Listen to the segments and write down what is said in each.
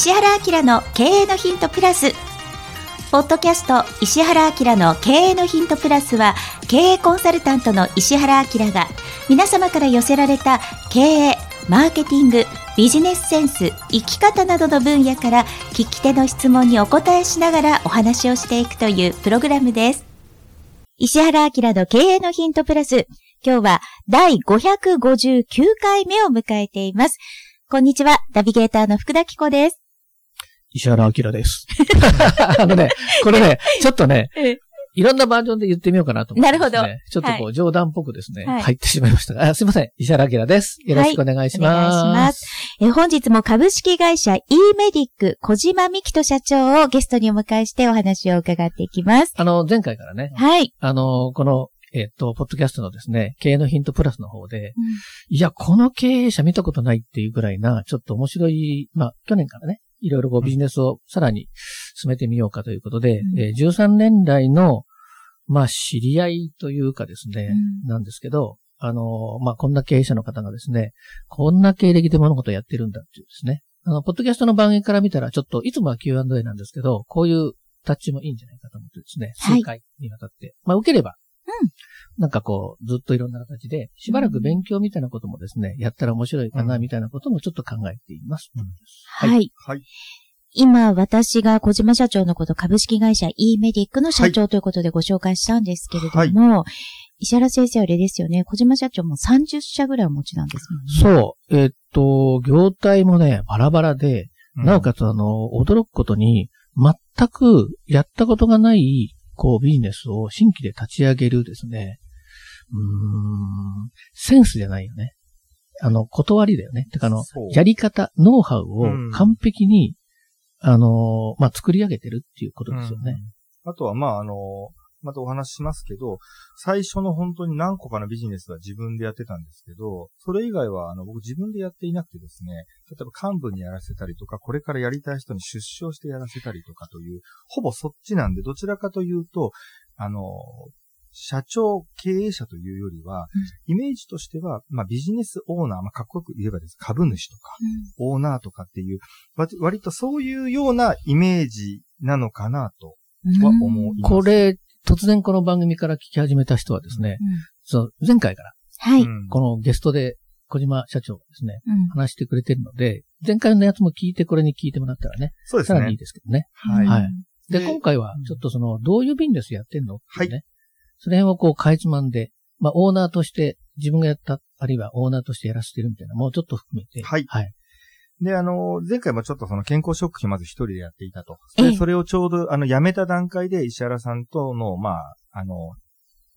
石原明の経営のヒントプラス。ポッドキャスト石原明の経営のヒントプラスは経営コンサルタントの石原明が皆様から寄せられた経営マーケティングビジネスセンス生き方などの分野から聞き手の質問にお答えしながらお話をしていくというプログラムです。石原明の経営のヒントプラス。今日は第559回目を迎えています。こんにちはナビゲーターの福田紀子です。石原明です。あのね、これね、ちょっとね、いろんなバージョンで言ってみようかなと思って、ね。なるほど。ちょっとこう、冗談っぽくですね、はい入ってしまいましたが、あすいません。石原明です。よろしくお願いします。お願いします。え本日も株式会社 e メディック小島美希人社長をゲストにお迎えしてお話を伺っていきます。あの、前回からね、はい。あの、この、えっと、ポッドキャストのですね、経営のヒントプラスの方で、いや、この経営者見たことないっていうぐらいな、ちょっと面白い、まあ、去年からね、いろいろこうビジネスをさらに進めてみようかということで、うん。えー13年来の、まあ、知り合いというかですね、うん。なんですけど、あの、まあ、こんな経営者の方がですね、こんな経歴で物事をやってるんだっていうですね、あの、ポッドキャストの番組から見たら、ちょっと、いつもは Q&A なんですけど、こういうタッチもいいんじゃないかと思ってですね、はい。数回にわたって、まあ、受ければ、なんかこう、ずっといろんな形で、しばらく勉強みたいなこともですね、やったら面白いかな、みたいなこともちょっと考えています。はい。はいはい。今、私が小島社長のこと株式会社 e メディックの社長ということでご紹介したんですけれども、石原先生はあれですよね、小島社長も30社ぐらいお持ちなんですもんね。そう。えっと、業態もね、バラバラで、なおかつあの、驚くことに、全くやったことがない、こう、ビジネスを新規で立ち上げるですね、うーん、センスじゃないよね。あの、断りだよね。てかあのやり方、ノウハウをうん完璧に、あの、まあ、作り上げてるっていうことですよね。あとは、まあ、あの、またお話ししますけど、最初の本当に何個かのビジネスは自分でやってたんですけど、それ以外は、あの、僕自分でやっていなくてですね、例えば幹部にやらせたりとか、これからやりたい人に出資をしてやらせたりとかという、ほぼそっちなんで、どちらかというと、あの、社長、経営者というよりは、イメージとしては、まあビジネスオーナー、まあかっこよく言えばです。株主とか、オーナーとかっていう、割割とそういうようなイメージなのかなとうんは思います。これ、突然この番組から聞き始めた人はですね、うんその前回から、はい。うんこのゲストで小島社長がですね、うん話してくれてるので、前回のやつも聞いてこれに聞いてもらったらね、そうですねさらにいい。ですけどね。はい。はいで、で今回はちょっとその、どういうビジネスやってんのっていうね。はその辺をこう、かいつまんで、まあ、オーナーとして、自分がやった、あるいはオーナーとしてやらせてるみたいな、もうちょっと含めて。はいはい。で、あの、前回もちょっとその健康食品まず一人でやっていたと。ええ。で、それをちょうど、あの、辞めた段階で石原さんとの、まあ、あの、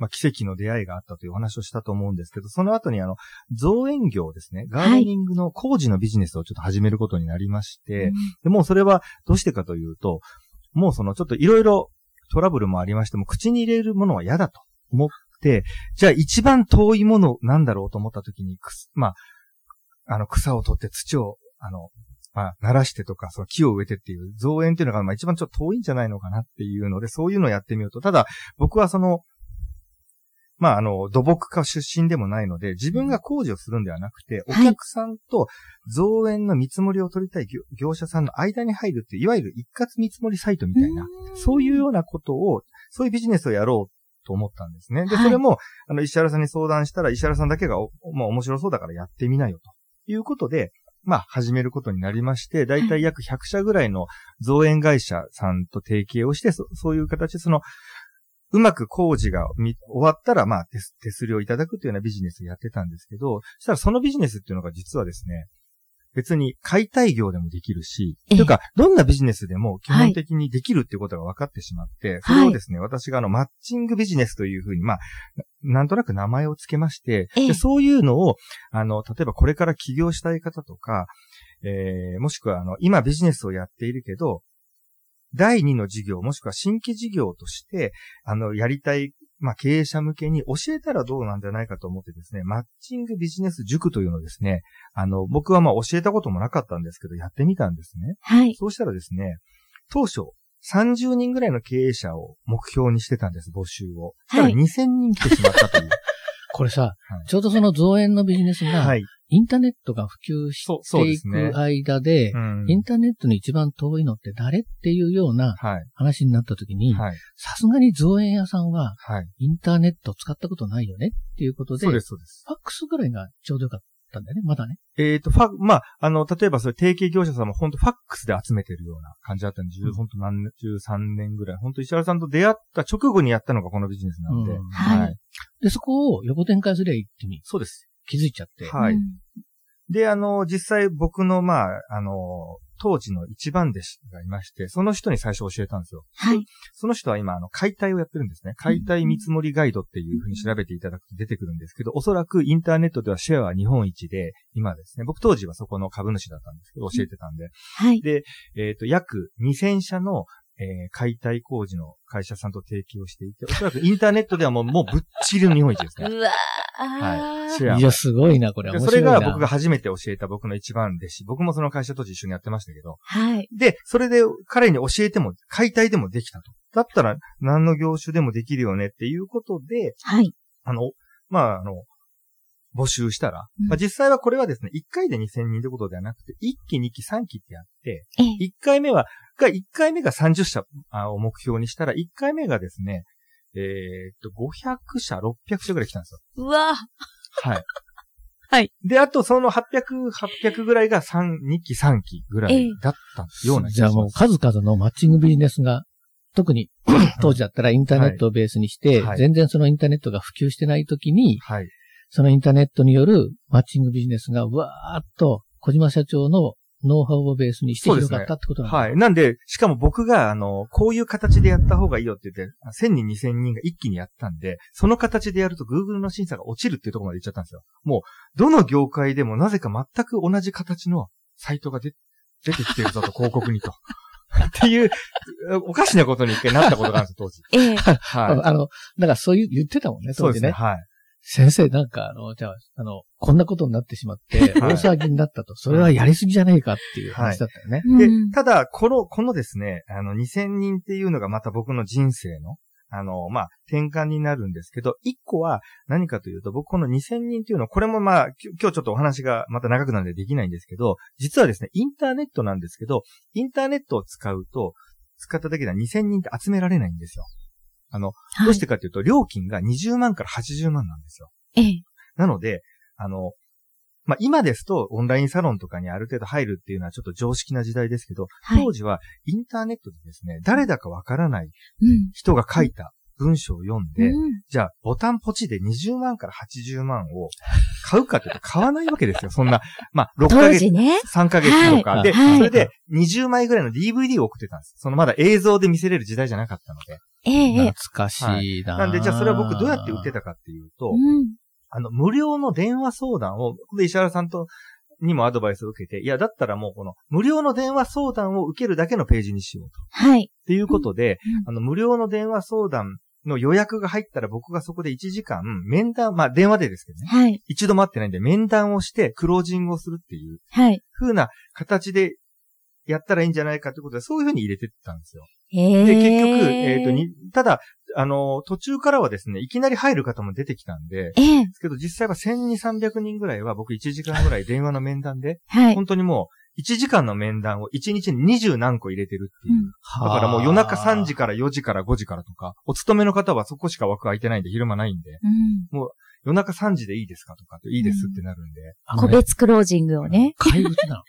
まあ、奇跡の出会いがあったというお話をしたと思うんですけど、その後にあの、造園業ですね、ガーデニングの工事のビジネスをちょっと始めることになりまして、でもうそれはどうしてかというと、もうそのちょっといろいろトラブルもありましても、口に入れるものは嫌だと思って、じゃあ一番遠いものなんだろうと思った時に、まあ、あの草を取って土を、あの、まあ、鳴らしてとか、その木を植えてっていう造園っていうのが、まあ一番ちょっと遠いんじゃないのかなっていうので、そういうのをやってみようと。ただ、僕はその、まあ、あの、土木家出身でもないので、自分が工事をするんではなくて、おはい客さんと造園の見積もりを取りたい業業者さんの間に入るっていう、いわゆる一括見積もりサイトみたいな、そういうようなことを、そういうビジネスをやろうと思ったんですね。で、はいそれも、あの、石原さんに相談したら、石原さんだけがお、まあ、面白そうだからやってみなよ、ということで、まあ、始めることになりまして、だいたい約100社ぐらいの造園会社さんと提携をして、そそういう形で、その、うまく工事がみ終わったら、まあ手す、手すりをいただくというようなビジネスをやってたんですけど、そしたらそのビジネスっていうのが実はですね、別に解体業でもできるし、ええ。というか、どんなビジネスでも基本的にできるっていうことが分かってしまって、それをですね、私があの、マッチングビジネスというふうに、まあ、ななんとなく名前を付けまして、ええ。でそういうのを、あの、例えばこれから起業したい方とか、えー、もしくはあの、今ビジネスをやっているけど、第二の事業、もしくは新規事業として、あの、やりたい、まあ、経営者向けに教えたらどうなんじゃないかと思ってですね、マッチングビジネス塾というのをですね、あの、僕はまあ教えたこともなかったんですけど、やってみたんですね。はい。そうしたらですね、当初、30人ぐらいの経営者を目標にしてたんです、募集を。はい2000人来てしまったという。これさ、はいちょうどその造園のビジネスが、はい。インターネットが普及していく。間で、うんインターネットの一番遠いのって誰っていうようなはい。話になった時に、はい。さすがに造園屋さんははい。インターネット使ったことないよねっていうことで。ファックスぐらいがちょうどよかったんだよね、まだね。えっ、と、ファ、まあ、あの、例えばそういう提携業者さんも本当ファックスで集めてるような感じだったんで、うん10本当何年、13年ぐらい。本当石原さんと出会った直後にやったのがこのビジネスなんで。うんはいで、そこを横展開すりゃいいってにそうです。気づいちゃって。はい。うんで、あの、実際僕の、まあ、あの、当時の一番弟子がいまして、その人に最初教えたんですよ。はい。その人は今、あの、解体をやってるんですね。解体見積もりガイドっていうふうに調べていただくと出てくるんですけど、おそらくインターネットではシェアは日本一で、今ですね、僕当時はそこの株主だったんですけど、教えてたんで、はい。で、えっ、と、約2000社の、えー解体工事の会社さんと提携をしていて、おそらくインターネットではもう、もうぶっちぎりの日本一ですね。うわはい。ーシェアいや、すごいな、これ。で面白いな。それが僕が初めて教えた僕の一番弟子。僕もその会社当時一緒にやってましたけど。はい。で、それで彼に教えても、解体でもできたと。だったら何の業種でもできるよねっていうことで、はい。あの、まあ、あの、募集したら、うんまあ、実際はこれはですね、1回で2000人ってことではなくて、1期、2期、3期ってやって、ええ。1回目は、が、1回目が30社あを目標にしたら、1回目がですね、えーっと、500社、600社ぐらい来たんですよ。うわはい。はい。で、あとその800、800ぐらいが3、2期、3期ぐらいだったような気じゃあもう。数々のマッチングビジネスが、特に当時だったらインターネットをベースにして、はい全然そのインターネットが普及してない時に、はい。そのインターネットによるマッチングビジネスがわーっと小島社長のノウハウをベースにして広がったってことなんだはい。なんで、しかも僕が、あの、こういう形でやった方がいいよって言って、1000人、2000人が一気にやったんで、その形でやると Google の審査が落ちるっていうところまで行っちゃったんですよ。もう、どの業界でもなぜか全く同じ形のサイトが出出てきてるぞと、広告にと。っていう、おかしなことに一回なったことがあるんですよ、当時。ええ。はい。あの、だからそういう言ってたもんね、そうですね。当時ね。はい。先生、なんか、あの、じゃあ、あの、こんなことになってしまって、はい大騒ぎになったと、それはやりすぎじゃねえかっていう話だったよね。でうん、ただ、この、このですね、あの、2000人っていうのがまた僕の人生の、あの、まあ、転換になるんですけど、一個は何かというと、僕この2000人っていうのは、これもまあ、今日ちょっとお話がまた長くなるんでできないんですけど、実はですね、インターネットなんですけど、インターネットを使うと、使っただけでは2000人って集められないんですよ。あの、はいどうしてかというと、料金が20万から80万なんですよ。ええ。なので、あの、まあ、今ですとオンラインサロンとかにある程度入るっていうのはちょっと常識な時代ですけど、はい。当時はインターネットでですね、誰だかわからないうん。人が書いた文章を読んで、うんじゃあボタンポチで20万から80万を買うかというと買わないわけですよ。そんな、まあ、6ヶ月ね。3ヶ月とか、で、はいはいそれで20枚ぐらいの DVD を送ってたんです。そのまだ映像で見せれる時代じゃなかったので。ええ。え懐え。かしいな、なんで、じゃあそれは僕どうやって売ってたかっていうと、うん。あの、無料の電話相談を、石原さんと、にもアドバイスを受けて、いや、だったらもうこの、無料の電話相談を受けるだけのページにしようと。はい。っていうことで、うんあの、無料の電話相談の予約が入ったら僕がそこで1時間、面談、まあ電話でですけどね、はい。一度待ってないんで面談をしてクロージングをするっていうはい。風な形でやったらいいんじゃないかということで、そういう風に入れてったんですよ。ええ。で、結局、えっ、と、に、ただ、あの、途中からはですね、いきなり入る方も出てきたんで、ええ。ですけど実際は1200、300人ぐらいは僕1時間ぐらい電話の面談で、はい。本当にもう1時間の面談を1日に20何個入れてるっていう。うんだからもう夜中3時から4時から5時からとか、お勤めの方はそこしか枠空いてないんで昼間ないんで、うん。夜中3時でいいですかとかって、いいですってなるんで。個あのね別クロージングをね。怪物なの。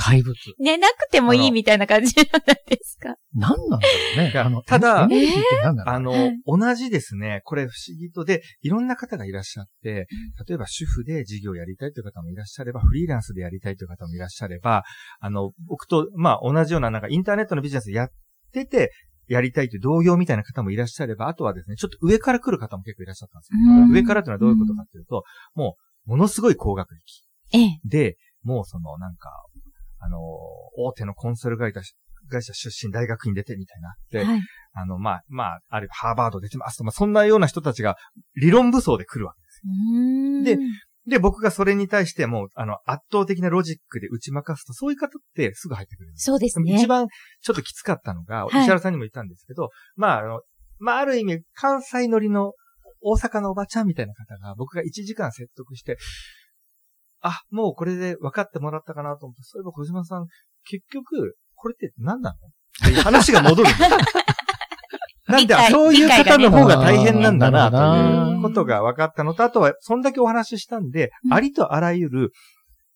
怪物。寝なくてもいいみたいな感じなんですか？何なんだろうね あの、ただエネルギー？あの、はい同じですね、これ不思議とで、いろんな方がいらっしゃって、例えば主婦で事業をやりたいという方もいらっしゃれば、フリーランスでやりたいという方もいらっしゃれば、あの、僕と、まあ同じようななんかインターネットのビジネスやってて、やりたいという同業みたいな方もいらっしゃれば、あとはですね、ちょっと上から来る方も結構いらっしゃったんですよ。うん上からというのはどういうことかというと、もう、ものすごい高学歴。ええ。で、もうその、なんか、あの、大手のコンサル会社会社出身大学院出てみたいな。で、はい。あの、まあ、まあ、あるいはハーバード出てますと、まあ、そんなような人たちが理論武装で来るわけです。でで、僕がそれに対してもう、あの、圧倒的なロジックで打ち負かすと、そういう方ってすぐ入ってくるんです。そうですね。一番ちょっときつかったのが、はい石原さんにも言ったんですけど、まあ、あの、まあ、ある意味、関西乗りの大阪のおばちゃんみたいな方が、僕が1時間説得して、あ、もうこれで分かってもらったかなと思って、そういえば小島さん、結局、これって何なの？っていう話が戻るんです。なんで、そういう方の方が大変なんだな、ということが分かったのと、あとは、そんだけお話ししたんで、うんありとあらゆる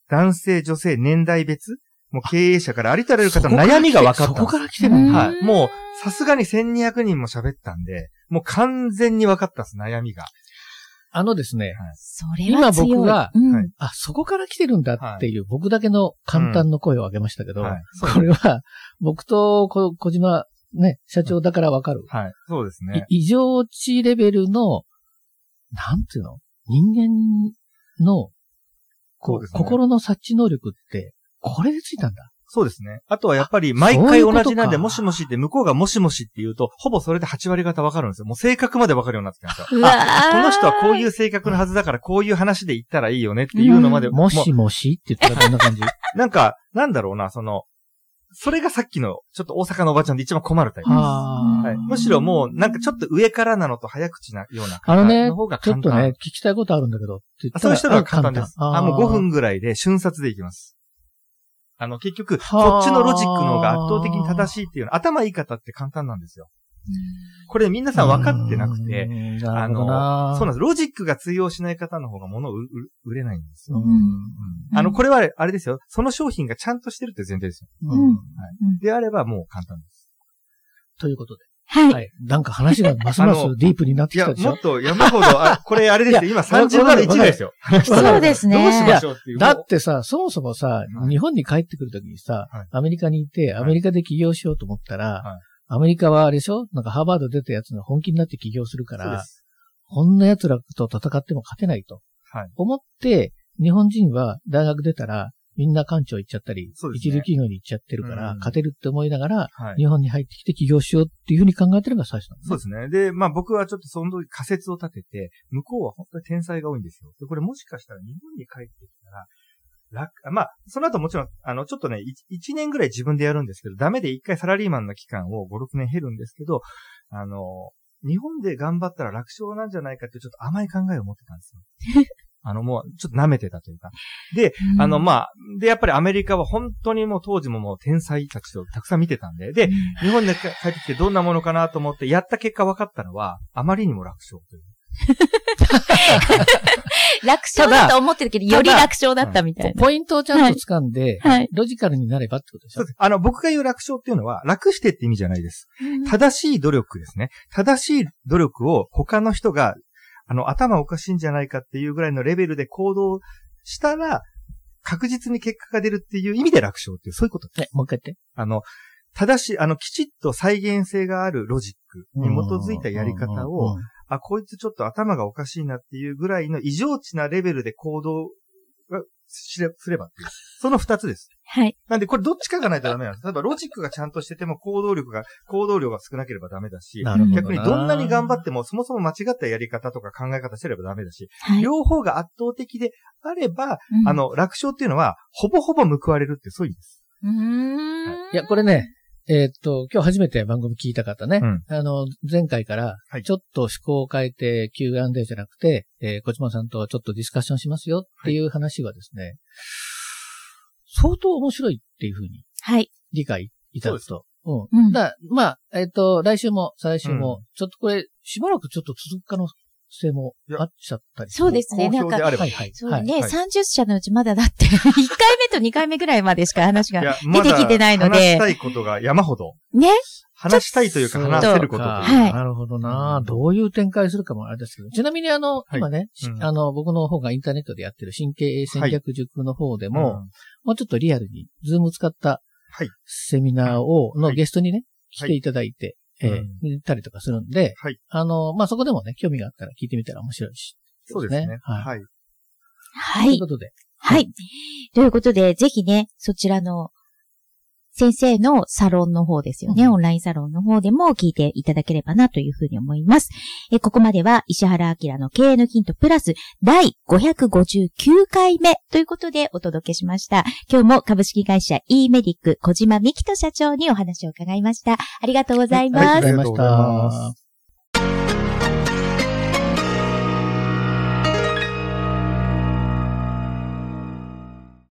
男性、女性、年代別、もう経営者からありとあらゆる方の悩みが分かったそこから来てる。はい。もう、さすがに1200人も喋ったんで、もう完全に分かったです、悩みが。あのですね、それは強い今僕があ、そこから来てるんだっていう僕だけの簡単の声を上げましたけど、はい。これは僕とこ小島ね、社長だからわかる。はい。そうですね。い異常値レベルの、なんていうの？人間の、こう、ね心の察知能力って、これでついたんだ。そうですね。あとはやっぱり、毎回同じなんで、もしもしって、向こうがもしもしって言うと、ほぼそれで8割方分かるんですよ。もう性格まで分かるようになってきたんですよ。うわあ、ーこの人はこういう性格のはずだから、こういう話で言ったらいいよねっていうのまで、もしもしって言ったらどんな感じ？なんか、なんだろうな、その、それがさっきの、ちょっと大阪のおばちゃんで一番困るタイプです。ははい、むしろもう、なんかちょっと上からなのと早口なようなあの方がちょ簡単。っとね、聞きたいことあるんだけどって言ったら。あそういう人は簡単です。ああもう5分ぐぐらいで瞬殺でいきます。あの、結局、はあこっちのロジックの方が圧倒的に正しいっていうの、頭いい方って簡単なんですよ。これ皆さん分かってなくて、、あの、そうなんです。ロジックが通用しない方の方が物を売れないんですよ。あの、これはあれですよ。その商品がちゃんとしてるって前提ですよ。うんうんであればもう簡単です。ということで。はい。はい。なんか話がますますディープになってきたでしょ？もっと山ほど、あ、これあれですよ。今30分の1ぐらいですよ。そうですねどうしましょうっていう。だってさ、そもそもさ、はい日本に帰ってくるときにさ、はいアメリカにいて、はいアメリカで起業しようと思ったら、はいアメリカはあれでしょ？なんかハーバード出たやつが本気になって起業するから。こんな奴らと戦っても勝てないと。はい思って、日本人は大学出たら、みんな官庁行っちゃったり、一流企業に行っちゃってるから、うん勝てるって思いながら、はい。日本に入ってきて起業しようっていうふうに考えてるのが最初なんですそうですね。で、まあ僕はちょっとその時仮説を立てて、向こうは本当に天才が多いんですよ。で、これもしかしたら日本に帰ってきたら、楽、まあ、その後もちろん、あの、ちょっとね、1年ぐらい自分でやるんですけど、ダメで一回サラリーマンの期間を5、6年減るんですけど、あの、日本で頑張ったら楽勝なんじゃないかってちょっと甘い考えを持ってたんですよ。あの、もう、ちょっと舐めてたというか。で、あの、まあ、で、やっぱりアメリカは本当にもう当時ももう天才たちをたくさん見てたんで、で、日本で帰ってきてどんなものかなと思って、やった結果分かったのは、あまりにも楽勝という。楽勝だと思ってるけど、より楽勝だったみたいな。ポイントをちゃんと掴んで、はいロジカルになればってことでしょ？そうです。あの、僕が言う楽勝っていうのは、楽してって意味じゃないです。うん正しい努力ですね。正しい努力を他の人が、あの、頭おかしいんじゃないかっていうぐらいのレベルで行動したら、確実に結果が出るっていう意味で楽勝っていう、そういうことです。え、もう一回言って。あの、正しい、あの、きちっと再現性があるロジックに基づいたやり方を、あ、こいつちょっと頭がおかしいなっていうぐらいの異常値なレベルで行動がしれすればっていう。その二つです。はい。なんで、これどっちかがないとダメなんです。例えば、ロジックがちゃんとしてても行動力が、行動量が少なければダメだし、なるほどな。逆にどんなに頑張っても、そもそも間違ったやり方とか考え方してればダメだし、はい。両方が圧倒的であれば、うんあ、の、楽勝っていうのは、ほぼほぼ報われるってそういう意味です。うーん。いや、これね、えーっと、今日初めて番組聞いた方ね、うん。あの、前回からはい、ちょっと思考を変えて Q&A じゃなくて、えー、小島さんとちょっとディスカッションしますよってい。う話はですね、相当面白いっていうふうにはい。理解いただくと。う。うん。ん。だまあ、えーっと、来週も再来週も、うん。ちょっとこれ、しばらくちょっと続く可能性もあっちゃったりそうですね。なんか、はいはい。はい。そうね、はい30社のうちまだだって、1回目と2回目ぐらいまでしか話が出てきてないので。まだ話し、たいことが山ほど。ね。話したいというか話せることというか。はい。なるほどな、うんどういう展開するかもあれですけど。ちなみにあの、はい。今ね、しうん。あの、僕の方がインターネットでやってる神経営戦略塾の方でも、うん。もうちょっとリアルに、 Zoom 使ったはい。セミナーを、のはい。ゲストにね、はい。来ていただいて、えーうたりとかするんで、はいあの、まあ、そこでもね、興味があったら聞いてみたら面白いし。そうですね。はい。はい。はい。ということで、はい。ということで、ぜひね、そちらの、先生のサロンの方ですよね、うんオンラインサロンの方でも聞いていただければなというふうに思います。えここまでは石原明の経営のヒントプラス第559回目ということでお届けしました。今日も株式会社 e メディック小島美希人社長にお話を伺いました。ありがとうございます。ありがとうございましありがとうございまたす。